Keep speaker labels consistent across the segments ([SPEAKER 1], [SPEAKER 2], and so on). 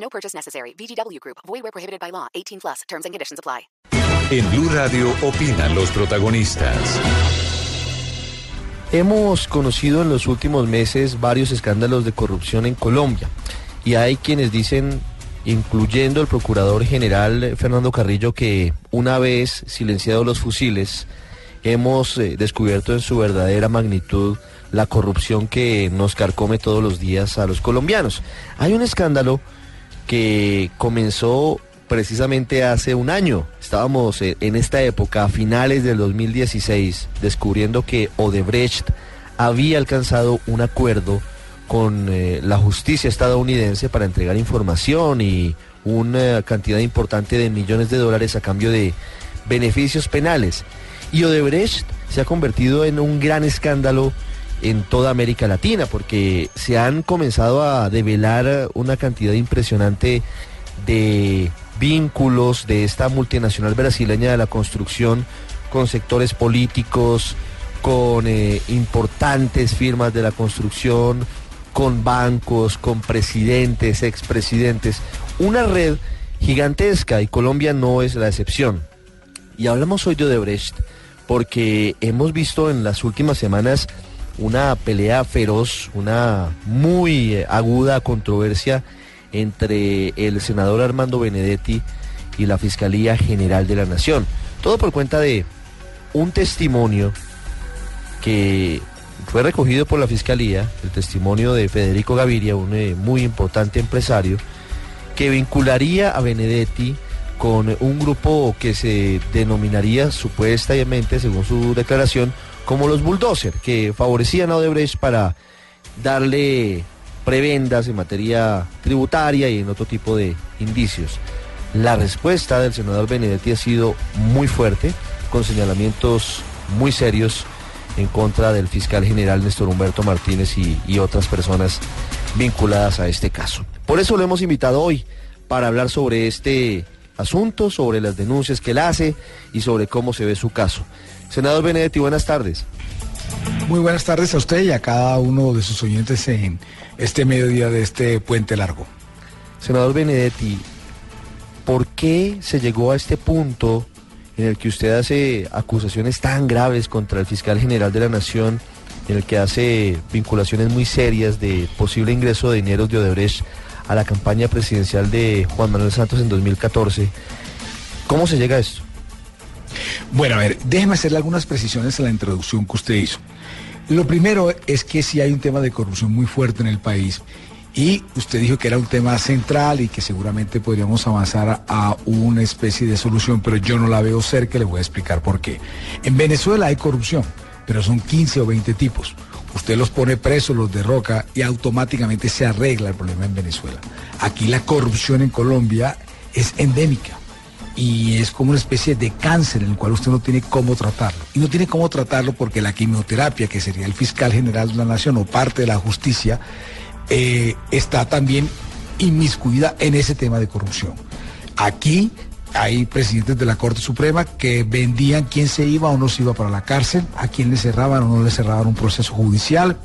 [SPEAKER 1] No purchase necessary. VGW Group. Void where prohibited by law. 18 plus. Terms and conditions apply.
[SPEAKER 2] En Blue Radio opinan los protagonistas.
[SPEAKER 3] Hemos conocido en los últimos meses varios escándalos de corrupción en Colombia y hay quienes dicen, incluyendo el procurador general Fernando Carrillo, que una vez silenciados los fusiles, hemos eh, descubierto en su verdadera magnitud la corrupción que nos carcome todos los días a los colombianos. Hay un escándalo que comenzó precisamente hace un año. Estábamos eh, en esta época, a finales del 2016, descubriendo que Odebrecht había alcanzado un acuerdo con eh, la justicia estadounidense para entregar información y una cantidad importante de millones de dólares a cambio de beneficios penales. Y Odebrecht se ha convertido en un gran escándalo en toda América Latina, porque se han comenzado a develar una cantidad impresionante de vínculos de esta multinacional brasileña de la construcción con sectores políticos, con eh, importantes firmas de la construcción, con bancos, con presidentes, expresidentes. Una red gigantesca y Colombia no es la excepción. Y hablamos hoy de Odebrecht porque hemos visto en las últimas semanas una pelea feroz, una muy eh, aguda controversia entre el senador Armando Benedetti y la Fiscalía General de la Nación. Todo por cuenta de un testimonio que fue recogido por la Fiscalía, el testimonio de Federico Gaviria, un eh, muy importante empresario, que vincularía a Benedetti con un grupo que se denominaría supuestamente, según su declaración, como los bulldozer, que favorecían a Odebrecht para darle prebendas en materia tributaria y en otro tipo de indicios. La respuesta del senador Benedetti ha sido muy fuerte, con señalamientos muy serios en contra del fiscal general Néstor Humberto Martínez y, y, otras personas vinculadas a este caso. Por eso lo hemos invitado hoy para hablar sobre este asunto, sobre las denuncias que él hace y sobre cómo se ve su caso. Senador Benedetti, buenas tardes.
[SPEAKER 4] Muy buenas tardes a usted y a cada uno de sus oyentes en este mediodía de este puente largo.
[SPEAKER 3] Senador Benedetti, ¿por qué se llegó a este punto en el que usted hace acusaciones tan graves contra el fiscal general de la Nación, en el que hace vinculaciones muy serias de posible ingreso de dineros de Odebrecht a la campaña presidencial de Juan Manuel Santos en 2014? ¿Cómo se llega a esto?
[SPEAKER 4] Bueno, a ver, déjeme hacerle algunas precisiones a la introducción que usted hizo. Lo primero es que sí hay un tema de corrupción muy fuerte en el país y usted dijo que era un tema central y que seguramente podríamos avanzar a, una especie de solución, pero yo no la veo cerca y le voy a explicar por qué. En Venezuela hay corrupción, pero son 15 o 20 tipos. Usted los pone presos, los derroca y automáticamente se arregla el problema en Venezuela. Aquí la corrupción en Colombia es endémica y es como una especie de cáncer en el cual usted no tiene cómo tratarlo. Y no tiene cómo tratarlo porque la quimioterapia, que sería el fiscal general de la nación o parte de la justicia, eh, está también inmiscuida en ese tema de corrupción. Aquí hay presidentes de la Corte Suprema que vendían quién se iba o no se iba para la cárcel, a quién le cerraban o no le cerraban un proceso judicial.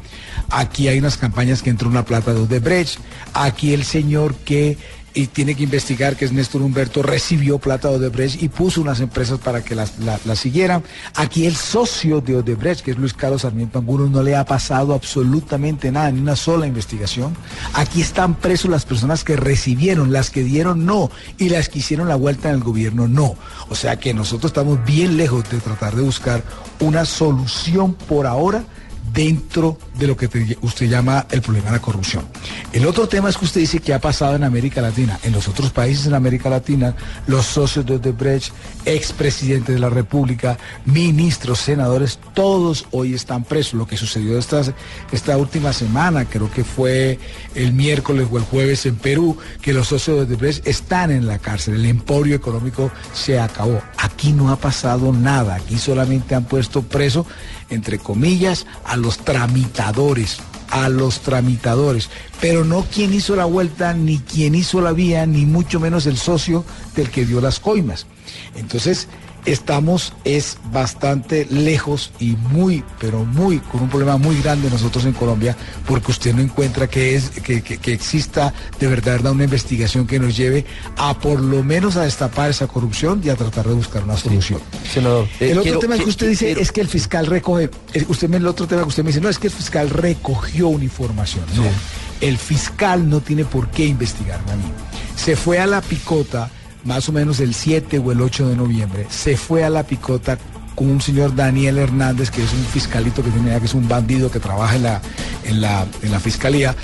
[SPEAKER 4] Aquí hay unas campañas que entró una plata de Odebrecht. Aquí el señor que y tiene que investigar que es Néstor Humberto recibió plata de Odebrecht y puso unas empresas para que las la, la siguieran. Aquí el socio de Odebrecht, que es Luis Carlos Sarmiento Angulo, no le ha pasado absolutamente nada, ni una sola investigación. Aquí están presos las personas que recibieron, las que dieron no, y las que hicieron la vuelta en el gobierno no. O sea que nosotros estamos bien lejos de tratar de buscar una solución por ahora dentro de lo que te- usted llama el problema de la corrupción. El otro tema es que usted dice que ha pasado en América Latina. En los otros países en América Latina, los socios de Odebrecht, expresidentes de la República, ministros, senadores, todos hoy están presos. Lo que sucedió esta, esta última semana, creo que fue el miércoles o el jueves en Perú, que los socios de Odebrecht están en la cárcel. El emporio económico se acabó. Aquí no ha pasado nada. Aquí solamente han puesto preso, entre comillas, a los tramitadores a los tramitadores, pero no quien hizo la vuelta, ni quien hizo la vía, ni mucho menos el socio del que dio las coimas. Entonces, estamos es bastante lejos y muy, pero muy, con un problema muy grande nosotros en Colombia, porque usted no encuentra que, es, que, que- que exista de verdad una investigación que nos lleve a por lo menos a destapar esa corrupción y a tratar de buscar una solución.
[SPEAKER 3] Senador, eh,
[SPEAKER 4] El otro
[SPEAKER 3] quiero-
[SPEAKER 4] tema que usted dice
[SPEAKER 3] quiero-
[SPEAKER 4] es que el fiscal recoge, eh, usted me el otro tema que usted me dice, no, es que el fiscal recogió una información. No, el fiscal no tiene por qué investigarme a mí. Se fue a la picota más o menos el 7 o el 8 de noviembre, se fue a la picota con un señor Daniel Hernández, que es un fiscalito que tiene que es un bandido que trabaja en la, en la, en la fiscalía,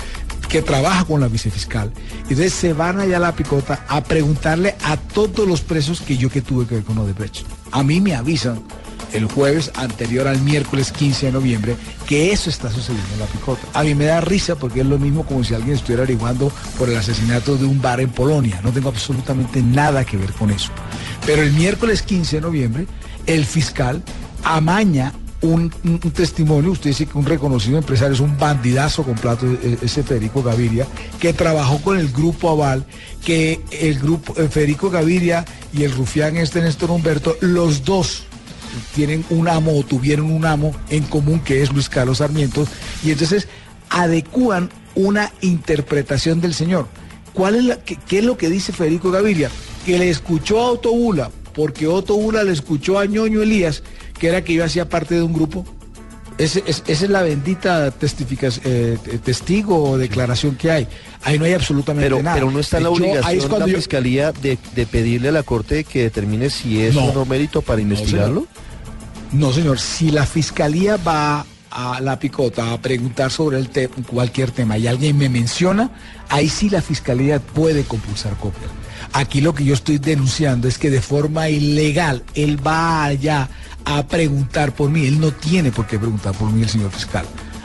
[SPEAKER 4] que trabaja con la vicefiscal. Entonces se van allá a la picota a preguntarle a todos los presos que yo que tuve que ver con Odebrecht. A mí me avisan el jueves anterior al miércoles 15 de noviembre que eso está sucediendo en la picota. A mí me da risa porque es lo mismo como si alguien estuviera averiguando por el asesinato de un bar en Polonia. No tengo absolutamente nada que ver con eso. Pero el miércoles 15 de noviembre, el fiscal amaña un, testimonio, usted dice que un reconocido empresario es un bandidazo con plato, eh, ese Federico Gaviria, que trabajó con el grupo Aval, que el grupo eh, Federico Gaviria y el rufián este Néstor Humberto, los dos tienen un amo o tuvieron un amo en común que es Luis Carlos Sarmiento, y entonces adecúan una interpretación del señor. ¿Cuál es la, qué, es lo que dice Federico Gaviria? Que le escuchó a Otto Bula, porque Otto Bula le escuchó a Ñoño Elías, que era que yo hacía parte de un grupo. Es- esa es la bendita testificación, eh, testigo o declaración que hay. Ahí no hay absolutamente
[SPEAKER 3] Pero,
[SPEAKER 4] nada.
[SPEAKER 3] pero no está en la
[SPEAKER 4] Yo- ahí es
[SPEAKER 3] obligación
[SPEAKER 4] cuando
[SPEAKER 3] la
[SPEAKER 4] yo-
[SPEAKER 3] fiscalía de, de pedirle a la corte que determine si es
[SPEAKER 4] No.
[SPEAKER 3] o no mérito para investigarlo.
[SPEAKER 4] No, señor. Si la fiscalía va a la picota a preguntar sobre el te- cualquier tema y alguien me menciona, ahí sí la fiscalía puede compulsar copia. Aquí lo que yo estoy denunciando es que de forma ilegal él va allá a preguntar por mí. Él no tiene por qué preguntar por mí el señor fiscal.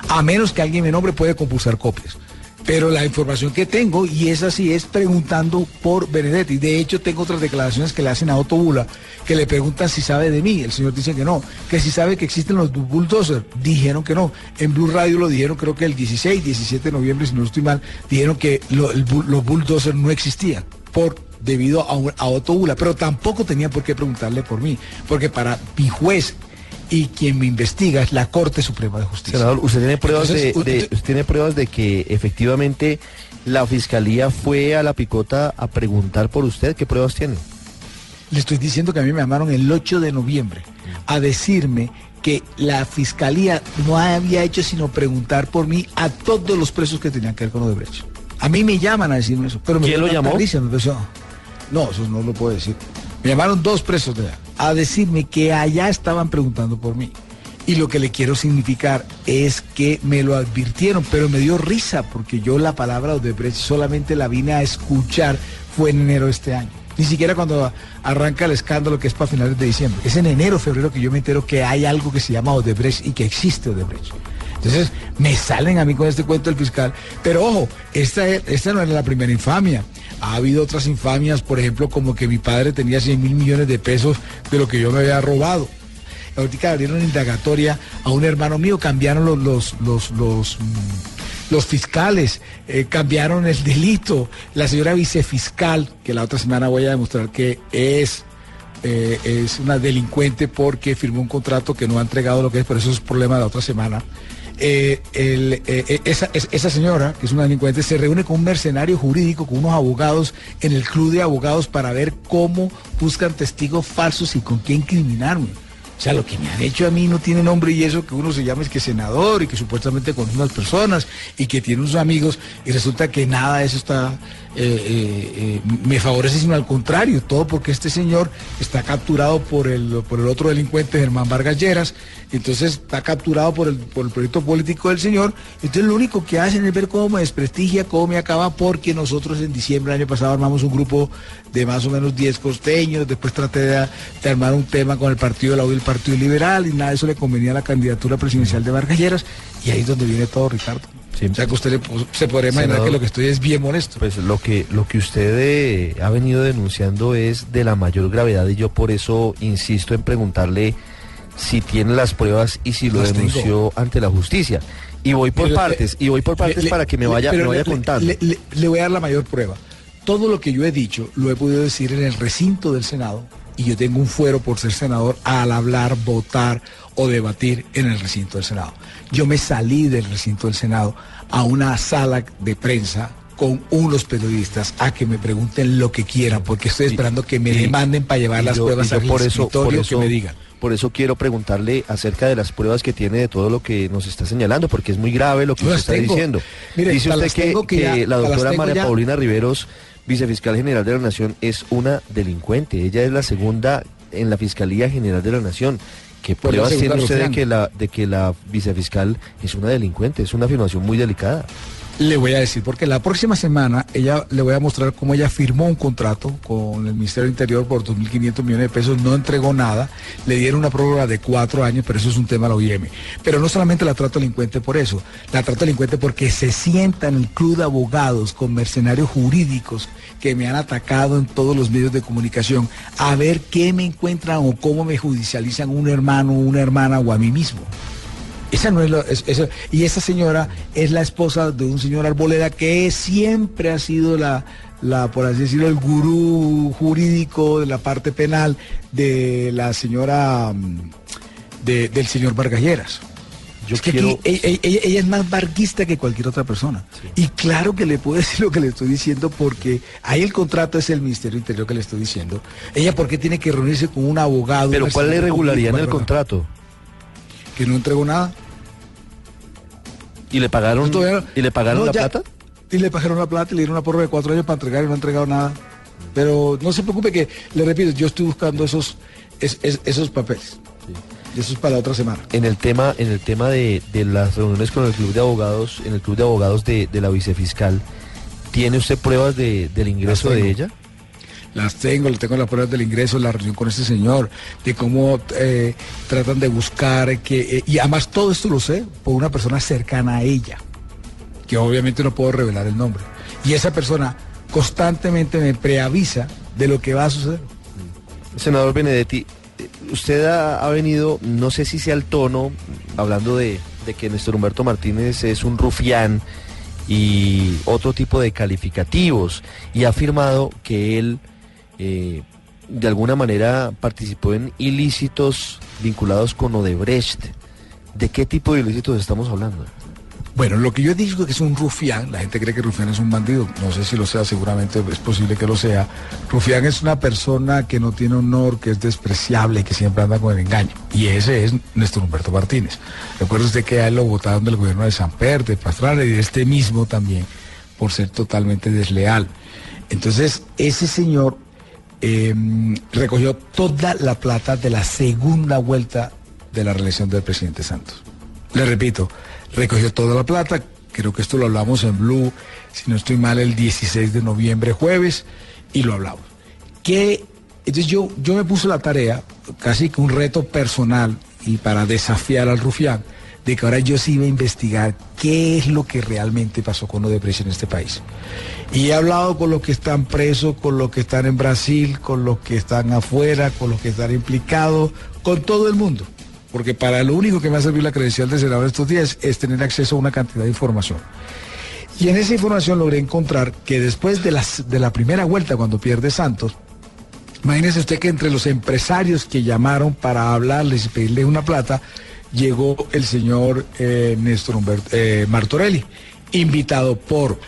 [SPEAKER 4] A menos que alguien me nombre puede compulsar copias. Pero la información que tengo, y esa sí es preguntando por Benedetti. De hecho, tengo otras declaraciones que le hacen a Otto Bula, que le preguntan si sabe de mí. El señor dice que no. Que si sabe que existen los bu- bulldozers. Dijeron que no. En Blue Radio lo dijeron, creo que el 16, 17 de noviembre, si no estoy mal, dijeron que los bulldozers no existían. Por debido a, un- a Otto Bula, pero tampoco tenía por qué preguntarle por mí, porque para mi juez y quien me investiga es la Corte Suprema de Justicia.
[SPEAKER 3] Senador, ¿usted tiene pruebas
[SPEAKER 4] Entonces,
[SPEAKER 3] de, de-
[SPEAKER 4] usted-
[SPEAKER 3] usted tiene pruebas de que efectivamente la fiscalía fue a la picota a preguntar por usted? ¿Qué pruebas tiene?
[SPEAKER 4] Le estoy diciendo que a mí me llamaron el 8 de noviembre a decirme que la fiscalía no había hecho sino preguntar por mí a todos los presos que tenían que ver con Odebrecht. A mí me llaman a decirme eso. Pero me
[SPEAKER 3] ¿Quién lo llamó?
[SPEAKER 4] risa, me No, eso no lo puedo decir. Me llamaron dos presos de allá a decirme que allá estaban preguntando por mí. Y lo que le quiero significar es que me lo advirtieron, pero me dio risa porque yo la palabra Odebrecht solamente la vine a escuchar fue en enero de este año. Ni siquiera cuando arranca el escándalo que es para finales de diciembre. Es en enero, febrero que yo me entero que hay algo que se llama Odebrecht y que existe Odebrecht. Entonces me salen a mí con este cuento del fiscal. Pero ojo, esta, es- esta no era la primera infamia. Ha habido otras infamias, por ejemplo, como que mi padre tenía 100 mil millones de pesos de lo que yo me había robado. Ahorita abrieron indagatoria a un hermano mío, cambiaron los, los, los, los, mm, fiscales, eh, cambiaron el delito. La señora vicefiscal, que la otra semana voy a demostrar que es eh, es una delincuente porque firmó un contrato que no ha entregado lo que es, pero eso es problema de la otra semana. Eh, eh, esa, es- esa señora, que es una delincuente, se reúne con un mercenario jurídico, con unos abogados en el club de abogados para ver cómo buscan testigos falsos y con qué incriminarme. O sea, lo que me han hecho a mí no tiene nombre y eso que uno se llama es que senador y que supuestamente con unas personas y que tiene unos amigos y resulta que nada de eso está eh, eh, eh, me favorece, sino al contrario, todo porque este señor está capturado por el, por el otro delincuente, Germán Vargas Lleras, entonces está capturado por el, por el proyecto político del señor, entonces lo único que hacen es ver cómo me desprestigia, cómo me acaba, porque nosotros en diciembre del año pasado armamos un grupo de más o menos 10 costeños, después traté de, armar un tema con el Partido de la U y el Partido Liberal, y nada de eso le convenía a la candidatura presidencial de Vargas Lleras, y ahí es donde viene todo, Ricardo.
[SPEAKER 3] Sí.
[SPEAKER 4] O sea que usted le se podría imaginar
[SPEAKER 3] Senador.
[SPEAKER 4] que lo que estoy es bien molesto.
[SPEAKER 3] Pues lo que, lo que usted eh, ha venido denunciando es de la mayor gravedad y yo por eso insisto en preguntarle si tiene las pruebas y si lo
[SPEAKER 4] Las tengo.
[SPEAKER 3] denunció ante la justicia. Y voy por partes,
[SPEAKER 4] le-
[SPEAKER 3] y voy por partes
[SPEAKER 4] le-
[SPEAKER 3] para que me vaya, me vaya contando.
[SPEAKER 4] Le voy a dar la mayor prueba. Todo lo que yo he dicho lo he podido decir en el recinto del Senado y yo tengo un fuero por ser senador al hablar, votar o debatir en el recinto del Senado. Yo me salí del recinto del Senado a una sala de prensa con unos periodistas a que me pregunten lo que quieran porque estoy esperando que me demanden para llevar las
[SPEAKER 3] yo-
[SPEAKER 4] pruebas al
[SPEAKER 3] por eso, por
[SPEAKER 4] escritorio
[SPEAKER 3] eso,
[SPEAKER 4] que me digan.
[SPEAKER 3] Por eso quiero preguntarle acerca de las pruebas que tiene de todo lo que nos está señalando, porque es muy grave lo que usted está
[SPEAKER 4] tengo.
[SPEAKER 3] diciendo.
[SPEAKER 4] Mire,
[SPEAKER 3] Dice usted que, la doctora María
[SPEAKER 4] ya.
[SPEAKER 3] Paulina Riveros, vicefiscal general de la Nación, es una delincuente. Ella es la segunda en la Fiscalía General de la Nación. ¿Qué pruebas tiene usted de que, la, de que la vicefiscal es una delincuente? Es una afirmación muy delicada.
[SPEAKER 4] Le voy a decir, porque la próxima semana ella le voy a mostrar cómo ella firmó un contrato con el Ministerio del Interior por 2.500 millones de pesos, no entregó nada, le dieron una prórroga de cuatro años, pero eso es un tema de la OIM. Pero no solamente la trato delincuente por eso, la trato delincuente porque se sienta en el club de abogados con mercenarios jurídicos que me han atacado en todos los medios de comunicación a ver qué me encuentran o cómo me judicializan un hermano, una hermana o a mí mismo. Esa no es lo, es- y esa señora es la esposa de un señor Arboleda que siempre ha sido la, la, por así decirlo, el gurú jurídico de la parte penal de la señora, mm, de- del señor Vargalleras.
[SPEAKER 3] Yo
[SPEAKER 4] es que
[SPEAKER 3] quiero-
[SPEAKER 4] aquí ella, ella- ella es más varguista que cualquier otra persona. Y claro que le puedo decir lo que le estoy diciendo porque ahí el contrato es el Ministerio Interior que le estoy diciendo. Ella porque tiene que reunirse con un abogado.
[SPEAKER 3] Pero ¿cuál es la
[SPEAKER 4] mercenario
[SPEAKER 3] irregularidad en el contrato?
[SPEAKER 4] Que no entregó nada.
[SPEAKER 3] ¿Y le pagaron,
[SPEAKER 4] no-
[SPEAKER 3] ¿y le pagaron
[SPEAKER 4] No,
[SPEAKER 3] la
[SPEAKER 4] ya-
[SPEAKER 3] plata?
[SPEAKER 4] Y le pagaron la plata y le dieron una prórroga de cuatro años para entregar y no ha entregado nada. Pero no se preocupe que, le repito, yo estoy buscando esos, es- es- esos papeles. Y eso es para la otra semana.
[SPEAKER 3] En el tema, en el tema de, de las reuniones con el club de abogados, en el club de abogados de, de la vicefiscal, ¿tiene usted pruebas de, del ingreso de ella?
[SPEAKER 4] Las tengo, le tengo las pruebas del ingreso, la reunión con este señor, de cómo eh, tratan de buscar que... eh, y además todo esto lo sé por una persona cercana a ella, que obviamente no puedo revelar el nombre. Y esa persona constantemente me preavisa de lo que va a suceder.
[SPEAKER 3] Senador Benedetti, usted ha, venido, no sé si sea el tono, hablando de, que Néstor Humberto Martínez es un rufián y otro tipo de calificativos, y ha afirmado que él eh, de alguna manera participó en ilícitos vinculados con Odebrecht. ¿De qué tipo de ilícitos estamos hablando?
[SPEAKER 4] Bueno, lo que yo digo que es un rufián, la gente cree que rufián es un bandido, no sé si lo sea, seguramente es posible que lo sea. Rufián es una persona que no tiene honor, que es despreciable, que siempre anda con el engaño. Y ese es Néstor Humberto Martínez. Recuerda usted que a él lo votaron del gobierno de Samper, de Pastrana y de este mismo también, por ser totalmente desleal. Entonces, ese señor eh, recogió toda la plata de la segunda vuelta de la reelección del presidente Santos. Le repito, recogió toda la plata, creo que esto lo hablamos en Blue, si no estoy mal, el 16 de noviembre, jueves, y lo hablamos. Que, entonces yo, yo me puse la tarea, casi que un reto personal, y para desafiar al rufián, de que ahora yo sí iba a investigar qué es lo que realmente pasó con Odebrecht en este país. Y he hablado con los que están presos, con los que están en Brasil, con los que están afuera, con los que están implicados, con todo el mundo. Porque para lo único que me ha servido la credencial de senador estos días es tener acceso a una cantidad de información. Y en esa información logré encontrar que después de, las, de la primera vuelta, cuando pierde Santos, imagínese usted que entre los empresarios que llamaron para hablarles y pedirle una plata, llegó el señor eh, Néstor Humberto, eh, Martorelli, invitado por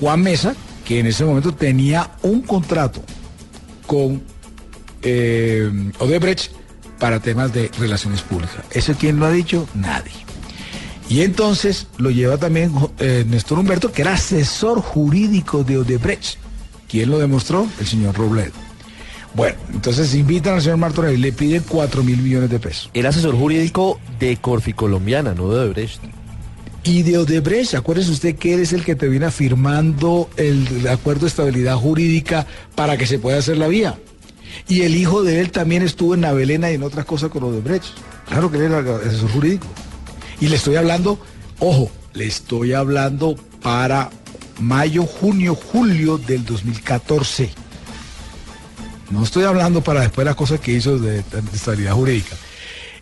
[SPEAKER 4] Juan Mesa, que en ese momento tenía un contrato con eh, Odebrecht para temas de relaciones públicas. ¿Eso quién lo ha dicho? Nadie. Y entonces lo lleva también eh, Néstor Humberto, que era asesor jurídico de Odebrecht. ¿Quién lo demostró? El señor Robledo. Bueno, entonces invitan al señor Martorell y le piden 4 mil millones de pesos.
[SPEAKER 3] El asesor jurídico de Corfi Colombiana, no de Odebrecht.
[SPEAKER 4] Y de Odebrecht, acuérdese usted que él es el que termina firmando el acuerdo de estabilidad jurídica para que se pueda hacer la vía. Y el hijo de él también estuvo en Navelena y en otras cosas con Odebrecht. Claro que él era asesor jurídico. Y le estoy hablando, ojo, le estoy hablando para mayo, junio, julio del 2014. No estoy hablando para después las cosas que hizo de, estabilidad jurídica.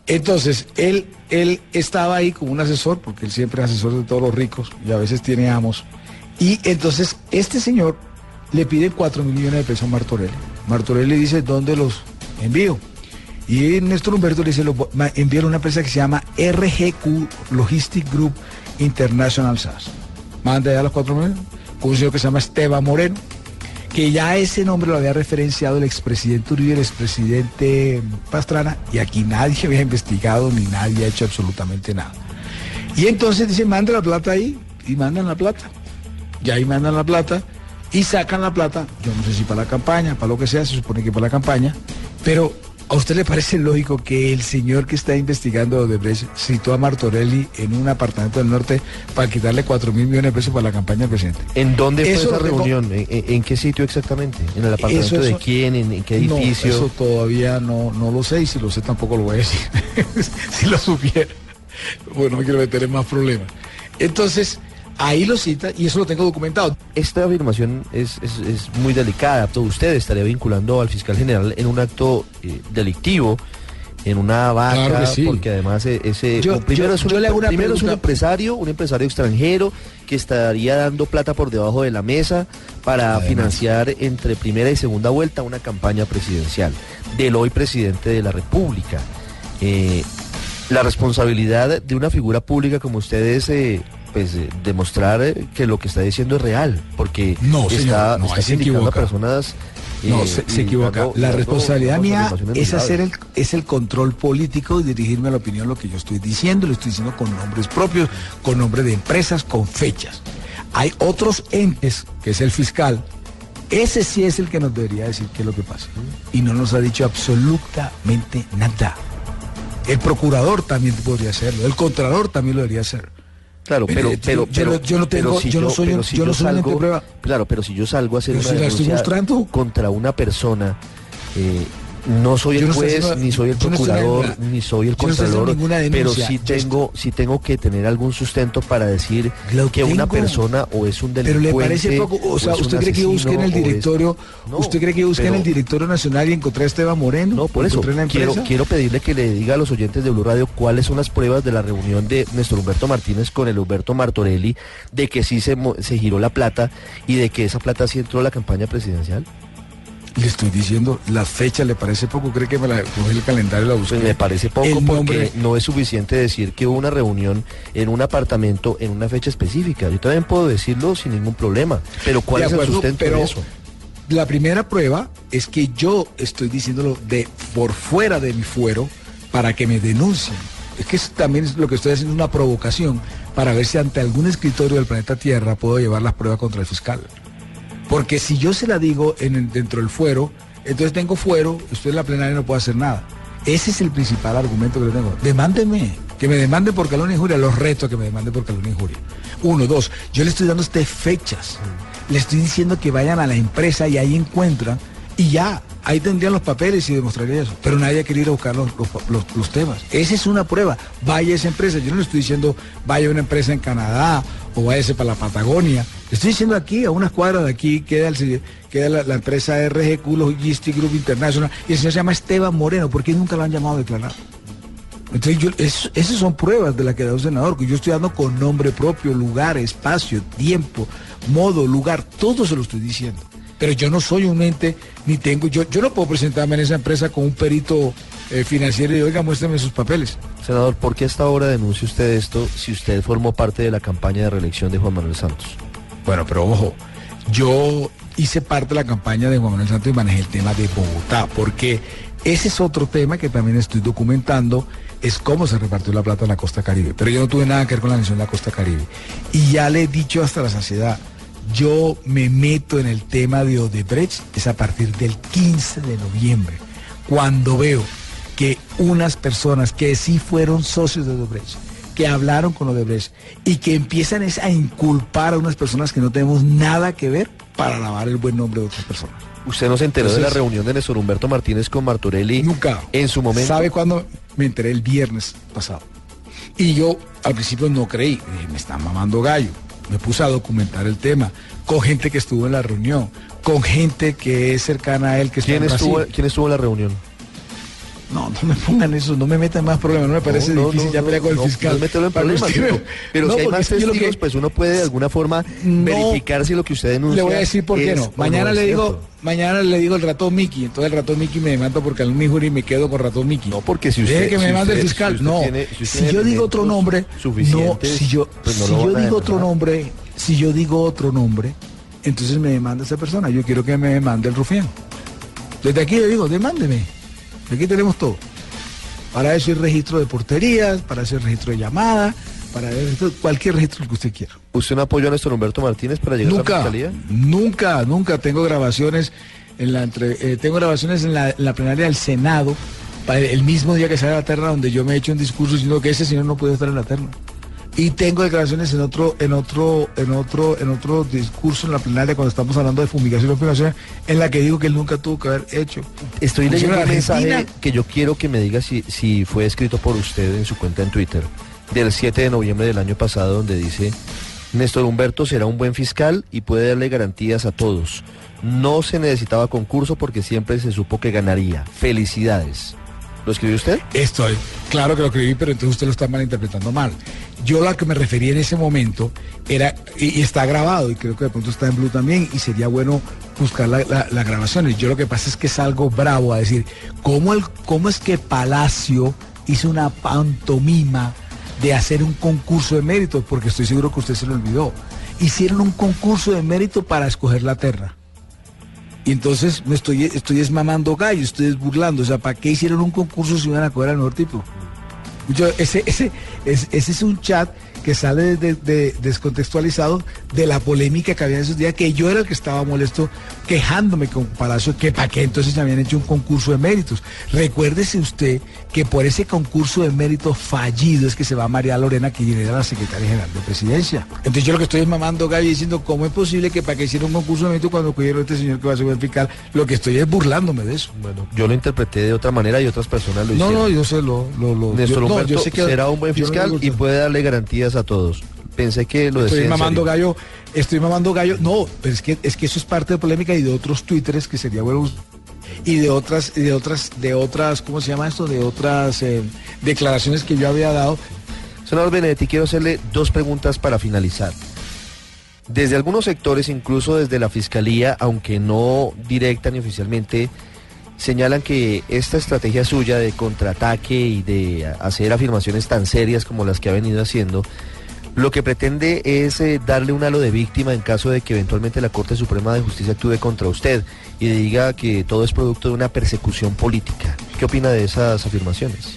[SPEAKER 4] Entonces, él, él estaba ahí como un asesor, porque él siempre es asesor de todos los ricos y a veces tiene amos. Y entonces, este señor le pide 4 mil millones de pesos a Martorelli. Martorelli dice, ¿dónde los envío? Y Néstor Humberto le dice, lo envía a una empresa que se llama RGQ Logistic Group International SAS. Manda ya los 4 millones, con un señor que se llama Esteban Moreno, que ya ese nombre lo había referenciado el expresidente Uribe, el expresidente Pastrana, y aquí nadie había investigado ni nadie ha hecho absolutamente nada. Y entonces dice, manda la plata ahí, y mandan la plata. Y ahí mandan la plata, y sacan la plata, yo no sé si para la campaña, para lo que sea, se supone que para la campaña, pero ¿a usted le parece lógico que el señor que está investigando Odebrecht citó a Martorelli en un apartamento del norte para quitarle 4 mil millones de pesos para la campaña del presidente?
[SPEAKER 3] ¿En dónde fue
[SPEAKER 4] Eso
[SPEAKER 3] esa reunión? ¿En, qué sitio exactamente? ¿En el apartamento
[SPEAKER 4] Eso-
[SPEAKER 3] de quién? ¿En, en qué
[SPEAKER 4] No,
[SPEAKER 3] edificio?
[SPEAKER 4] eso todavía no, no lo sé y si lo sé tampoco lo voy a decir. si lo supiera. Bueno, no me quiero meter en más problemas. Entonces, ahí lo cita y eso lo tengo documentado.
[SPEAKER 3] Esta afirmación es, es- es muy delicada. Usted estaría vinculando al fiscal general en un acto eh, delictivo, en una vaca,
[SPEAKER 4] Claro que sí.
[SPEAKER 3] porque además eh, ese
[SPEAKER 4] Yo-
[SPEAKER 3] primero,
[SPEAKER 4] yo-
[SPEAKER 3] es un,
[SPEAKER 4] yo le hago una
[SPEAKER 3] primero es un empresario, un empresario extranjero que estaría dando plata por debajo de la mesa para
[SPEAKER 4] Además.
[SPEAKER 3] financiar entre primera y segunda vuelta una campaña presidencial del hoy presidente de la República. Eh, la responsabilidad de una figura pública como usted es eh, pues eh, demostrar eh, que lo que está diciendo es real, porque
[SPEAKER 4] No, señor,
[SPEAKER 3] está,
[SPEAKER 4] no,
[SPEAKER 3] está
[SPEAKER 4] ahí se
[SPEAKER 3] criticando a personas. eh,
[SPEAKER 4] No, se, se equivoca. la responsabilidad mía es hacer el, es el control político y dirigirme a la opinión lo que yo estoy diciendo. Lo estoy diciendo con nombres propios, con nombres de empresas, con fechas. Hay otros entes, que es el fiscal. Ese sí es el que nos debería decir qué es lo que pasa. Y no nos ha dicho absolutamente nada. El procurador también podría hacerlo. El contralor también lo debería hacer.
[SPEAKER 3] Claro, pero, pero,
[SPEAKER 4] yo- yo no- tengo-
[SPEAKER 3] si
[SPEAKER 4] yo no soy
[SPEAKER 3] si
[SPEAKER 4] yo no soy
[SPEAKER 3] salgo-
[SPEAKER 4] prueba.
[SPEAKER 3] Claro, pero si yo salgo a hacer
[SPEAKER 4] Pero
[SPEAKER 3] una
[SPEAKER 4] si la estoy
[SPEAKER 3] denuncia
[SPEAKER 4] mostrando.
[SPEAKER 3] contra una persona, eh, no soy
[SPEAKER 4] Yo
[SPEAKER 3] el
[SPEAKER 4] no
[SPEAKER 3] juez,
[SPEAKER 4] haciendo-
[SPEAKER 3] ni soy el
[SPEAKER 4] no
[SPEAKER 3] procurador, ni soy el
[SPEAKER 4] no
[SPEAKER 3] contralor, pero sí tengo, sí tengo que tener algún sustento para decir
[SPEAKER 4] Lo
[SPEAKER 3] que una persona o es un
[SPEAKER 4] Pero
[SPEAKER 3] delincuente.
[SPEAKER 4] le parece poco, o sea, ¿usted cree que yo busqué en el
[SPEAKER 3] es-
[SPEAKER 4] directorio, usted cree que yo busqué en
[SPEAKER 3] pero-
[SPEAKER 4] el directorio nacional y encontré a Esteban Moreno?
[SPEAKER 3] No, por eso
[SPEAKER 4] ¿Encontré en la
[SPEAKER 3] quiero, quiero pedirle que le diga a los oyentes de Blue Radio cuáles son las pruebas de la reunión de Néstor Humberto Martínez con el Humberto Martorelli, de que sí se, se giró la plata y de que esa plata sí entró a la campaña presidencial.
[SPEAKER 4] Le estoy diciendo, la fecha le parece poco, cree que me la cogí el calendario y la busqué.
[SPEAKER 3] Pues me parece poco
[SPEAKER 4] El
[SPEAKER 3] porque
[SPEAKER 4] nombre-
[SPEAKER 3] no es suficiente decir que hubo una reunión en un apartamento en una fecha específica. Yo también puedo decirlo sin ningún problema. Pero ¿cuál
[SPEAKER 4] De
[SPEAKER 3] es el
[SPEAKER 4] acuerdo,
[SPEAKER 3] sustento
[SPEAKER 4] pero
[SPEAKER 3] de eso?
[SPEAKER 4] La primera prueba es que yo estoy diciéndolo de por fuera de mi fuero para que me denuncien. Es que es- también es lo que estoy haciendo una provocación para ver si ante algún escritorio del planeta Tierra puedo llevar las pruebas contra el fiscal. Porque si yo se la digo dentro del fuero, entonces tengo fuero, estoy en la plenaria y no puedo hacer nada. Ese es el principal argumento que le tengo. Demándeme, que me demande por calumnia e injuria, los reto a que me demande por calumnia e injuria. Uno, dos, yo le estoy dando a usted fechas. Le estoy diciendo que vayan a la empresa y ahí encuentran y ya, ahí tendrían los papeles y demostraría eso. Pero nadie ha querido buscar los, los- los- temas. Esa es una prueba. Vaya esa empresa. Yo no le estoy diciendo vaya una empresa en Canadá o váyase para la Patagonia. Estoy diciendo aquí, a unas cuadras de aquí, queda, el, queda la, empresa RGQ Logistic Group International y el señor se llama Esteban Moreno. ¿Por qué nunca lo han llamado a declarar? Entonces, es- esas son pruebas de las que da un senador, que yo estoy dando con nombre propio, lugar, espacio, tiempo, modo, lugar, todo se lo estoy diciendo. Pero yo no soy un ente, ni tengo, yo, yo no puedo presentarme en esa empresa con un perito eh, financiero y oiga, muéstrame sus papeles.
[SPEAKER 3] Senador, ¿por qué hasta ahora denuncia usted esto si usted formó parte de la campaña de reelección de Juan Manuel Santos?
[SPEAKER 4] Bueno, pero ojo, yo hice parte de la campaña de Juan Manuel Santos y manejé el tema de Bogotá, porque Ese es otro tema que también estoy documentando, es cómo se repartió la plata en la costa caribe. Pero yo no tuve nada que ver con la nación de la costa caribe. Y ya le he dicho hasta la saciedad, yo me meto en el tema de Odebrecht, es a partir del 15 de noviembre, cuando veo que unas personas que sí fueron socios de Odebrecht, que hablaron con Odebrecht y que empiezan es a inculpar a unas personas que no tenemos nada que ver para lavar el buen nombre de otras personas.
[SPEAKER 3] ¿Usted no se enteró de la reunión de Néstor Humberto Martínez con Martorelli?
[SPEAKER 4] Nunca.
[SPEAKER 3] En su momento.
[SPEAKER 4] ¿Sabe cuándo? Me enteré el viernes pasado. Y yo al principio no creí. Dije, me están mamando gallo. Me puse a documentar el tema con gente que estuvo en la reunión, con gente que es cercana a él, que está
[SPEAKER 3] ¿Quién
[SPEAKER 4] en Brasil.
[SPEAKER 3] estuvo, ¿Quién estuvo en la reunión?
[SPEAKER 4] No, no me pongan eso, no me metan más problemas, no me parece
[SPEAKER 3] No, no,
[SPEAKER 4] difícil
[SPEAKER 3] no,
[SPEAKER 4] ya pelear con el fiscal.
[SPEAKER 3] en problemas, pero, pero
[SPEAKER 4] no,
[SPEAKER 3] si hay más
[SPEAKER 4] es que
[SPEAKER 3] testigos, pues uno puede de alguna forma
[SPEAKER 4] No.
[SPEAKER 3] verificar si lo que usted denuncia
[SPEAKER 4] Le voy a decir por qué no. Mañana le digo,
[SPEAKER 3] cierto.
[SPEAKER 4] mañana le digo el ratón Mickey, entonces el ratón Mickey me demanda porque al mismo y me quedo con ratón Mickey.
[SPEAKER 3] No, porque si
[SPEAKER 4] Deje
[SPEAKER 3] usted-
[SPEAKER 4] que me
[SPEAKER 3] si
[SPEAKER 4] mande el fiscal.
[SPEAKER 3] si
[SPEAKER 4] no,
[SPEAKER 3] tiene- si
[SPEAKER 4] si yo digo otro nombre, no, si yo,
[SPEAKER 3] pues no
[SPEAKER 4] si yo
[SPEAKER 3] a
[SPEAKER 4] digo otro nombre, si yo digo otro nombre, entonces me demanda esa persona. Yo quiero que me demande el rufián. Desde aquí le digo, demándeme. Aquí tenemos todo. Para eso hay registro de porterías, para hacer registro de llamada, para registro- cualquier registro que usted quiera.
[SPEAKER 3] ¿Usted no apoyó a Néstor Humberto Martínez para llegar a la fiscalía?
[SPEAKER 4] nunca, nunca tengo grabaciones en la entre- eh, tengo grabaciones en la, en la plenaria del Senado para el mismo día que sale la terna donde yo me he hecho un discurso diciendo que ese señor no puede estar en la terna. Y tengo declaraciones en otro, en otro, en otro, en otro discurso en la plenaria cuando estamos hablando de fumigación y fumigación, en la que digo que él nunca tuvo que haber hecho.
[SPEAKER 3] Estoy leyendo un mensaje que yo quiero que me diga si, si fue escrito por usted en su cuenta en Twitter, del 7 de noviembre del año pasado, donde dice, Néstor Humberto será un buen fiscal y puede darle garantías a todos. No se necesitaba concurso porque siempre se supo que ganaría. Felicidades. ¿Lo escribió usted?
[SPEAKER 4] Estoy, claro que lo escribí, pero entonces usted lo está malinterpretando mal. Yo lo que me refería en ese momento era, y, está grabado, y creo que de pronto está en Blue también, y sería bueno buscar la- la- las grabaciones. Yo lo que pasa es que es algo bravo a decir, ¿cómo, el, ¿cómo es que Palacio hizo una pantomima de hacer un concurso de méritos? Porque estoy seguro que usted se lo olvidó. Hicieron un concurso de mérito para escoger la terra. Y entonces me estoy, estoy desmamando gallo, estoy desburlando. O sea, ¿para qué hicieron un concurso si iban a coger al mejor tipo? Ese, ese, es- ese es un chat que sale de- de- descontextualizado de la polémica que había en esos días, que yo era el que estaba molesto quejándome con Palacio, que para qué entonces habían hecho un concurso de méritos. Recuérdese usted que por ese concurso de méritos fallido es que se va María Lorena, que era la secretaria general de presidencia. Entonces yo lo que estoy es mamando gallo y diciendo, ¿cómo es posible que para que hiciera un concurso de méritos cuando cogieron a este señor que va a ser fiscal? Lo que estoy es burlándome de eso.
[SPEAKER 3] Bueno, yo lo interpreté de otra manera y otras personas lo
[SPEAKER 4] No,
[SPEAKER 3] hicieron.
[SPEAKER 4] no, yo sé lo... lo, lo yo- no, yo sé que-
[SPEAKER 3] será un buen
[SPEAKER 4] no
[SPEAKER 3] fiscal y puede darle garantías a todos. Pensé que lo decía
[SPEAKER 4] Estoy mamando gallo, estoy mamando gallo. No, pero es que es que eso es parte de polémica y de otros twitters que sería bueno y de otras y de otras de otras ¿cómo se llama esto? De otras eh, declaraciones que yo había dado.
[SPEAKER 3] Senador Benedetti, quiero hacerle dos preguntas para finalizar. Desde algunos sectores, incluso desde la Fiscalía, aunque no directa ni oficialmente, señalan que esta estrategia suya de contraataque y de hacer afirmaciones tan serias como las que ha venido haciendo, lo que pretende es eh, darle un halo de víctima en caso de que eventualmente la Corte Suprema de Justicia actúe contra usted y diga que todo es producto de una persecución política. ¿Qué opina de esas afirmaciones?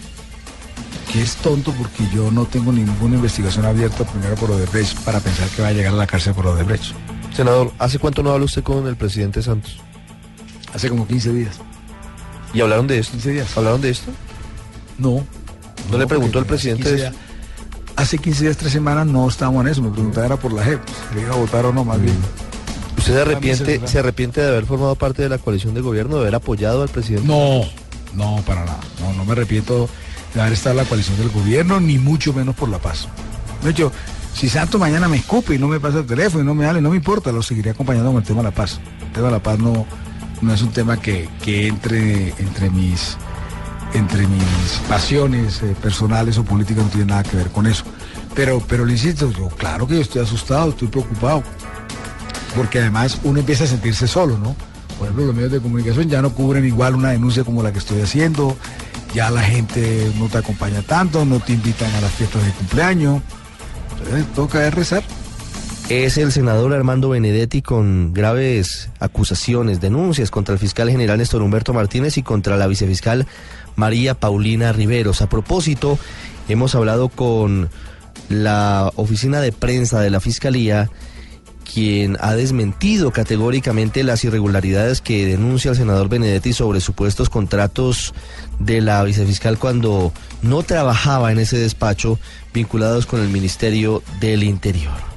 [SPEAKER 4] Que es tonto porque yo no tengo ninguna investigación abierta primero por Odebrecht para pensar que va a llegar a la cárcel por Odebrecht.
[SPEAKER 3] Senador, ¿hace cuánto no habla usted con el presidente Santos?
[SPEAKER 4] Hace como 15 días.
[SPEAKER 3] ¿Y hablaron de esto?
[SPEAKER 4] 15 días.
[SPEAKER 3] ¿Hablaron de esto?
[SPEAKER 4] No.
[SPEAKER 3] ¿No le preguntó al presidente
[SPEAKER 4] 15
[SPEAKER 3] eso?
[SPEAKER 4] días- Hace 15 días, 3 semanas no estábamos en eso. Me preguntaba era por la JEP. Si le iba a votar o no, más bien.
[SPEAKER 3] ¿Usted se arrepiente, se arrepiente de haber formado parte de la coalición de gobierno, de haber apoyado al presidente?
[SPEAKER 4] No, no, para nada. No, no me arrepiento de haber estado en la coalición del gobierno, ni mucho menos por la paz. De hecho, si Santo mañana me escupe y no me pasa el teléfono y no me hable, no me importa, lo seguiré acompañando con el tema de la paz. El tema de la paz no, no es un tema que, que entre entre mis entre mis pasiones eh, personales o políticas no tiene nada que ver con eso. Pero, pero le insisto, yo claro que yo estoy asustado, estoy preocupado porque además uno empieza a sentirse solo, ¿no? Por ejemplo, los medios de comunicación ya no cubren igual una denuncia como la que estoy haciendo, ya la gente no te acompaña tanto, no te invitan a las fiestas de cumpleaños, entonces toca es rezar.
[SPEAKER 3] Es el senador Armando Benedetti con graves acusaciones, denuncias contra el fiscal general Néstor Humberto Martínez y contra la vicefiscal María Paulina Riveros. A propósito, hemos hablado con la oficina de prensa de la fiscalía quien ha desmentido categóricamente las irregularidades que denuncia el senador Benedetti sobre supuestos contratos de la vicefiscal cuando no trabajaba en ese despacho vinculados con el Ministerio del Interior.